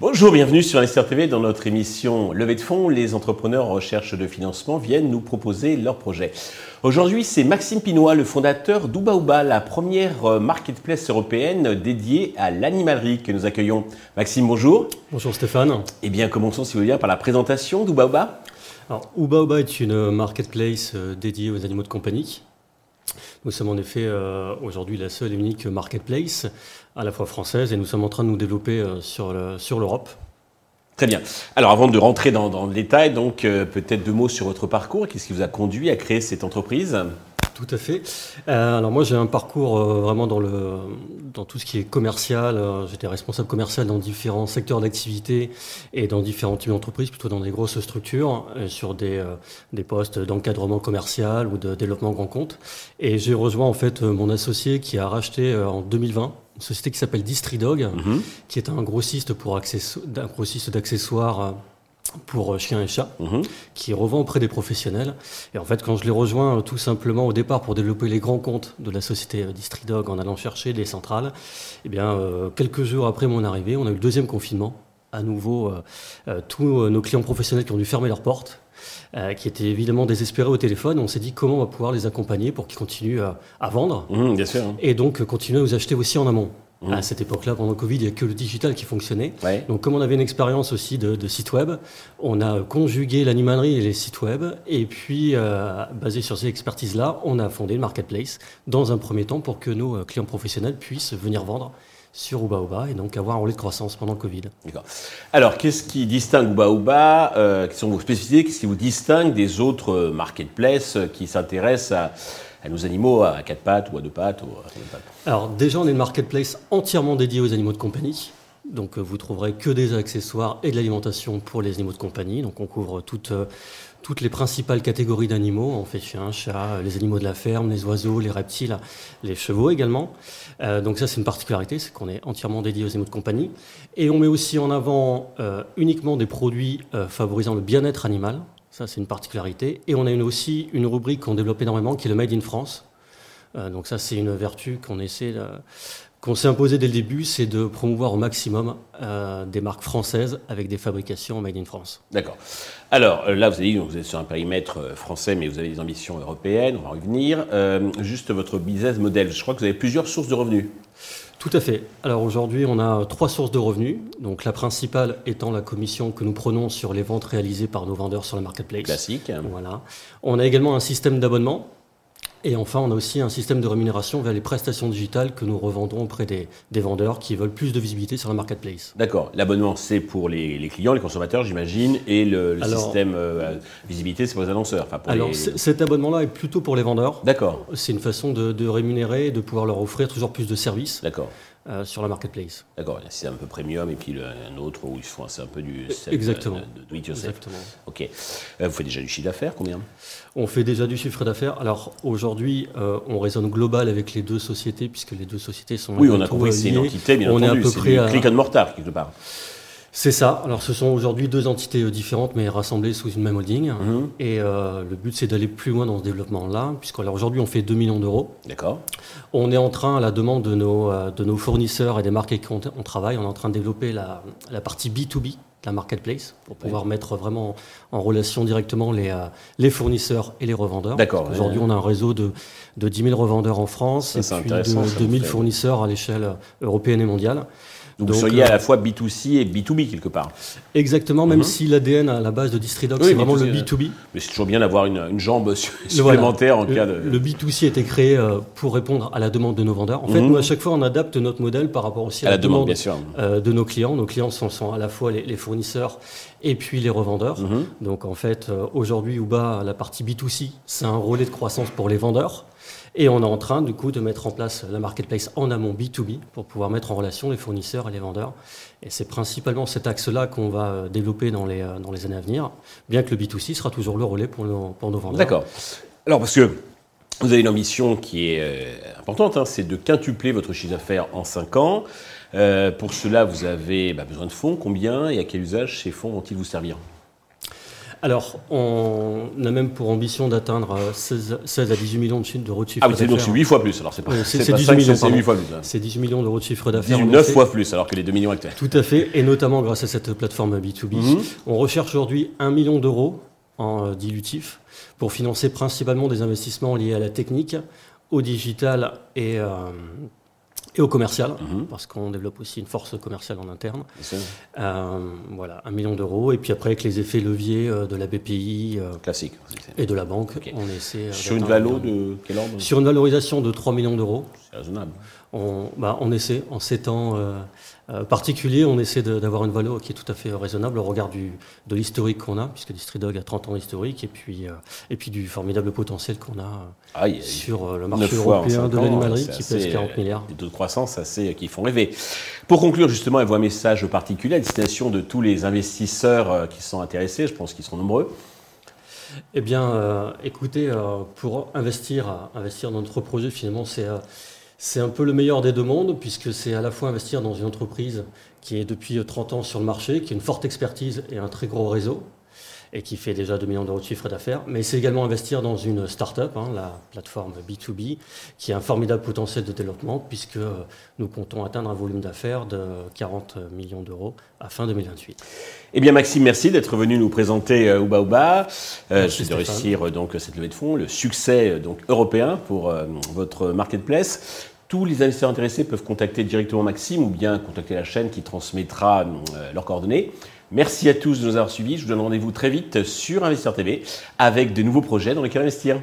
Bonjour, bienvenue sur Investir TV dans notre émission Levée de fonds. Les entrepreneurs en recherche de financement viennent nous proposer leurs projets. Aujourd'hui, c'est Maxime Pinois, le fondateur d'Ubaouba, la première euh, marketplace européenne dédiée à l'animalerie que nous accueillons. Maxime, bonjour. Bonjour Stéphane. Eh bien, commençons si vous voulez bien par la présentation d'Ubaouba. Alors, Ubaouba est une marketplace euh, dédiée aux animaux de compagnie. Nous sommes en effet euh, aujourd'hui la seule et unique marketplace à la fois française et nous sommes en train de nous développer euh, sur l'Europe. Très bien. Alors avant de rentrer dans, le détail, donc peut-être deux mots sur votre parcours. Qu'est-ce qui vous a conduit à créer cette entreprise? Tout à fait. Euh, alors moi j'ai un parcours euh, vraiment dans, le, dans tout ce qui est commercial. Euh, j'étais responsable commercial dans différents secteurs d'activité et dans différentes types d'entreprises, plutôt dans des grosses structures, sur des, des postes d'encadrement commercial ou de développement grand compte. Et j'ai rejoint en fait mon associé qui a racheté en 2020 une société qui s'appelle Distridog, mm qui est un grossiste pour un grossiste d'accessoires pour euh, chiens et chats, mhm. qui revend auprès des professionnels. Et en fait, quand je l'ai rejoint euh, tout simplement au départ pour développer les grands comptes de la société euh, Distridog en allant chercher des centrales, eh bien, quelques jours après mon arrivée, on a eu le deuxième confinement. À nouveau, tous nos clients professionnels qui ont dû fermer leurs portes, qui étaient évidemment désespérés au téléphone. On s'est dit comment on va pouvoir les accompagner pour qu'ils continuent à, vendre. Mhm, bien sûr. Hein. Et donc continuer à nous acheter aussi en amont. À cette époque-là, pendant le Covid, il n'y a que le digital qui fonctionnait. Donc, comme on avait une expérience aussi de, site web, on a conjugué l'animalerie et les sites web. Et puis, euh, basé sur ces expertises-là, on a fondé le marketplace dans un premier temps pour que nos euh, clients professionnels puissent venir vendre sur Uba et donc avoir un relais de croissance pendant le Covid. D'accord. Alors, qu'est-ce qui distingue Uba euh, Quelles sont vos spécificités Qu'est-ce qui vous distingue des autres euh, marketplaces qui s'intéressent à à nos animaux à quatre pattes ou à deux pattes, ou à pattes? Alors déjà, on est une marketplace entièrement dédiée aux animaux de compagnie. Donc euh, vous trouverez que des accessoires et de l'alimentation pour les animaux de compagnie. Donc on couvre toutes, euh, toutes les principales catégories d'animaux. On fait chiens, chats, les animaux de la ferme, les oiseaux, les reptiles, les chevaux également. Euh, donc ça c'est une particularité, c'est qu'on est entièrement dédié aux animaux de compagnie. Et on met aussi en avant uniquement des produits favorisant le bien-être animal. Ça, c'est une particularité. Et on a une, aussi une rubrique qu'on développe énormément qui est le Made in France. Euh, donc ça, c'est une vertu qu'on essaie qu'on s'est imposé dès le début, c'est de promouvoir au maximum euh, des marques françaises avec des fabrications made in France. D'accord. Alors euh, là, vous avez dit que vous êtes sur un périmètre français, mais vous avez des ambitions européennes, on va revenir. juste votre business model, je crois que vous avez plusieurs sources de revenus. Tout à fait. Alors aujourd'hui, on a trois sources de revenus. Donc la principale étant la commission que nous prenons sur les ventes réalisées par nos vendeurs sur la marketplace. Classique. Voilà. On a également un système d'abonnement et enfin, on a aussi un système de rémunération vers les prestations digitales que nous revendons auprès des, vendeurs qui veulent plus de visibilité sur la marketplace. D'accord. L'abonnement, c'est pour les, clients, les consommateurs, j'imagine, et le, système euh, visibilité, c'est pour les annonceurs. alors, cet abonnement-là est plutôt pour les vendeurs. D'accord. C'est une façon de, de rémunérer et de pouvoir leur offrir toujours plus de services. D'accord. Euh, sur la marketplace. D'accord, c'est un peu premium et puis un autre où ils font c'est un peu du Exactement. De, do it yourself. Exactement. Ok. Euh, vous faites déjà du chiffre d'affaires, combien? On fait déjà du chiffre d'affaires. Alors aujourd'hui, euh, on raisonne global avec les deux sociétés puisque les deux sociétés sont. Oui, on a compris c'est une entité, bien on entendu. Est à peu près à... click and mortar quelque part. C'est ça. Alors, ce sont aujourd'hui deux entités euh, différentes, mais rassemblées sous une même holding. Mhm. Et euh, le but, c'est d'aller plus loin dans ce développement-là, puisqu'aujourd'hui, on fait 2 millions d'euros. D'accord. On est en train, à la demande de nos, euh, de nos fournisseurs et des marques avec qui on, travaille, on est en train de développer la, la partie B2B la marketplace pour pouvoir mettre vraiment en relation directement les, les fournisseurs et les revendeurs. D'accord. Aujourd'hui, on a un réseau de, de 10 000 revendeurs en France et puis de 2 000 fournisseurs à l'échelle européenne et mondiale. Donc, vous soyez à la fois B2C et B2B quelque part. Exactement, même mhm. si l'ADN à la base de Distridoc, c'est vraiment le B2B. Mais c'est toujours bien d'avoir une, jambe supplémentaire en cas de. Le B2C a été créé euh, pour répondre à la demande de nos vendeurs. En fait, mhm. nous, à chaque fois, on adapte notre modèle par rapport aussi à, la, demande, euh, de nos clients. Nos clients sont, à la fois les, fournisseurs et puis les revendeurs. Mhm. Donc, en fait, euh, aujourd'hui, Uba, la partie B2C, c'est un relais de croissance pour les vendeurs. Et on est en train, du coup, de mettre en place la marketplace en amont B2B pour pouvoir mettre en relation les fournisseurs et les vendeurs. Et c'est principalement cet axe-là qu'on va euh, développer dans les, euh, dans les années à venir, bien que le B2C sera toujours le relais pour nos, pour nos vendeurs. D'accord. Alors, parce que vous avez une ambition qui est euh, importante, hein, c'est de quintupler votre chiffre d'affaires en 5 ans. pour cela, vous avez bah, besoin de fonds. Combien et à quel usage ces fonds vont-ils vous servir? Alors, on a même pour ambition d'atteindre 16, 16, à 18 millions d'euros de chiffre d'affaires. Ah oui, donc c'est 8 fois plus, alors c'est pas, Oui, c'est- c'est c'est pas 18 cinq, millions, c'est pardon. 8 fois plus. C'est 18 millions d'euros de chiffre d'affaires. 19 annoncé. fois plus, alors que les 2 millions actuels. Tout à fait, et notamment grâce à cette plateforme B2B. Mhm. On recherche aujourd'hui 1 million d'euros en euh, dilutif pour financer principalement des investissements liés à la technique, au digital et, euh, et au commercial, Mhm. parce qu'on développe aussi une force commerciale en interne. Euh, voilà, 1 million d'euros, et puis après avec les effets leviers euh, de la BPI euh, classique. Et de la banque, on essaie... Sur une d'atteindre valo un million. de quel ordre? Sur une valorisation de 3 millions d'euros, C'est raisonnable. On, bah, on essaie, en ces temps euh, euh, particuliers, on essaie d'avoir une valeur qui est tout à fait raisonnable au regard du, de l'historique qu'on a, puisque Distridog a 30 ans d'historique, et puis, euh, et puis du formidable potentiel qu'on a Ah, y sur le marché européen de l'animalerie, qui pèse 40 euh, milliards. Des taux de croissance assez qui font rêver. Pour conclure, justement, voit un message particulier à destination de tous les investisseurs qui sont intéressés. Je pense qu'ils sont nombreux. Eh bien, euh, écoutez, euh, pour investir, investir dans notre projet, finalement, c'est euh, c'est un peu le meilleur des deux mondes, puisque c'est à la fois investir dans une entreprise qui est depuis euh, 30 ans sur le marché, qui a une forte expertise et un très gros réseau, et qui fait déjà 2 millions d'euros de chiffre d'affaires, mais c'est également investir dans une start-up, hein, la plateforme B2B, qui a un formidable potentiel de développement, puisque euh, nous comptons atteindre un volume d'affaires de 40 millions d'euros à fin 2028. Eh bien, Maxime, merci d'être venu nous présenter euh, Ouba Ouba. Euh, de réussir euh, donc cette levée de fonds, le succès donc européen pour votre marketplace. Tous les investisseurs intéressés peuvent contacter directement Maxime ou bien contacter la chaîne qui transmettra euh, leurs coordonnées. Merci à tous de nous avoir suivis. Je vous donne rendez-vous très vite sur Investisseur TV avec de nouveaux projets dans lesquels investir.